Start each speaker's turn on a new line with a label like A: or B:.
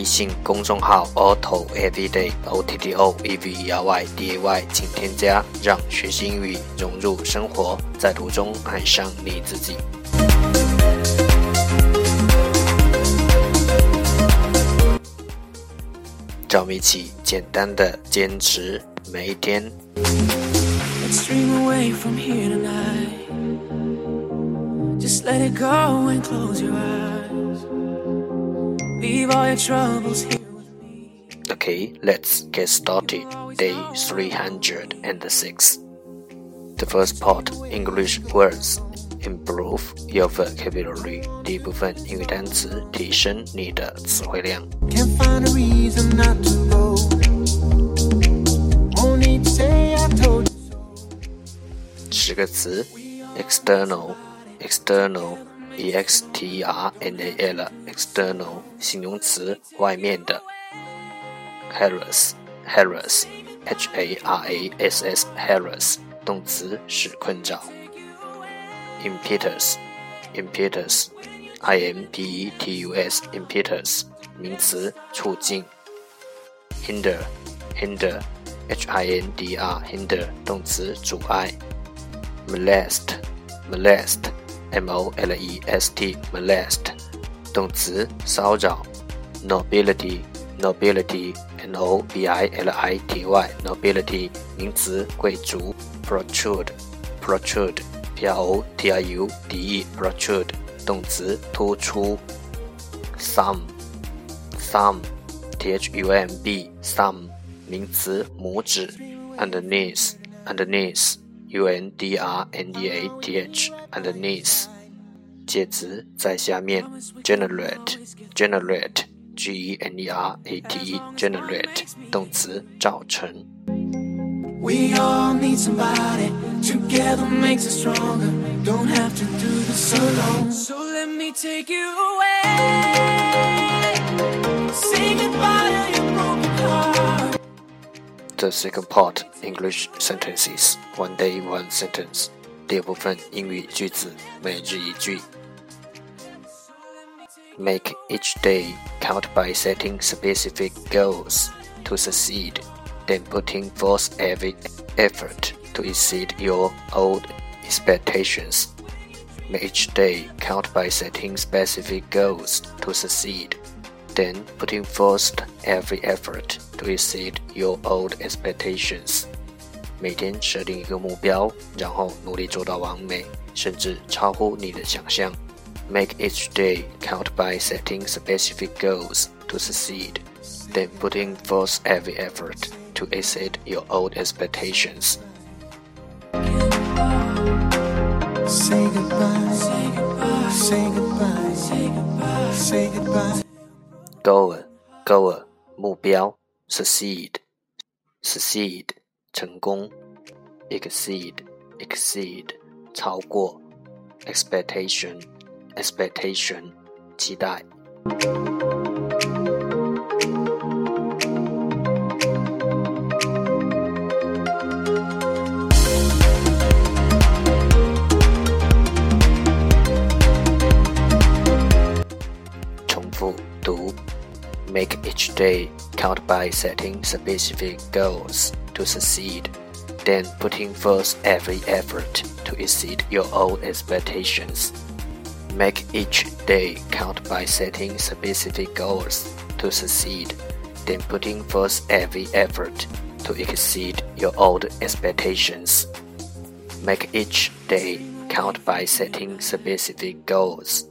A: 微信公众号 Otto Everyday O T T O E V E R Y D A Y，请添加，让学习英语融入生活，在途中爱上你自己。让我们一起简单的坚持每一天。
B: Just let it go and close your eyes. Leave all your troubles here with me.
A: Okay, let's get started. Day 306. The first part English words. Improve your vocabulary. 第一部分英语单词，提升你的词汇量。
B: Can't find a reason not to go. Won't need to say I told you.
A: 十个词：external、external、 E x t e r n a l、external 形容词，外面的。harass、harass、h a r a s s、harass 动词，使困扰。impetus、impetus、i m p e t u s、impetus 名词，促进。hinder、hinder、h i n d r、hinder 动词，阻碍。molest, molest, molest molest. 动词骚扰，nobility nobility n o b i l i t y nobility 名词贵族，protrude protrude p r o t r u d e protrude 动词突出，thumb thumb t h u m b thumb 名词拇指，underneath underneath U N D R N E A T H underneath，介词在下面。generate generate G E N E R A T E generate 动词造成。
B: We all need somebody. Together makes us stronger. Don't have to do this alone. So let me take you away. Say goodbye to your broken heart.
A: The second part English sentences one day one sentence 第二部分英语句子每日一句。Make each day count by setting specific goals to succeed, then putting forth every effort to exceed your old expectations. Make each day count by setting specific goals to succeed, then putting forth every effort to exceed your old expectations. 每天设定一个目标，然后努力做到完美，甚至超乎你的想象。Make each day count by setting specific goals to succeed, then putting forth every effort to exceed your old expectations.
B: Say goodbye. Say goodbye. Say goodbye. Say goodbye.
A: Goal, goal, 目标，succeed, succeed, 成功，exceed, exceed, 超过，expectation, expectation, 期待。重复读。Make each day count by setting specific goals to succeed, then putting forth every effort to exceed your own expectations. Make each day count by setting specific goals to succeed, then putting forth every effort to exceed your own expectations. Make each day count by setting specific goals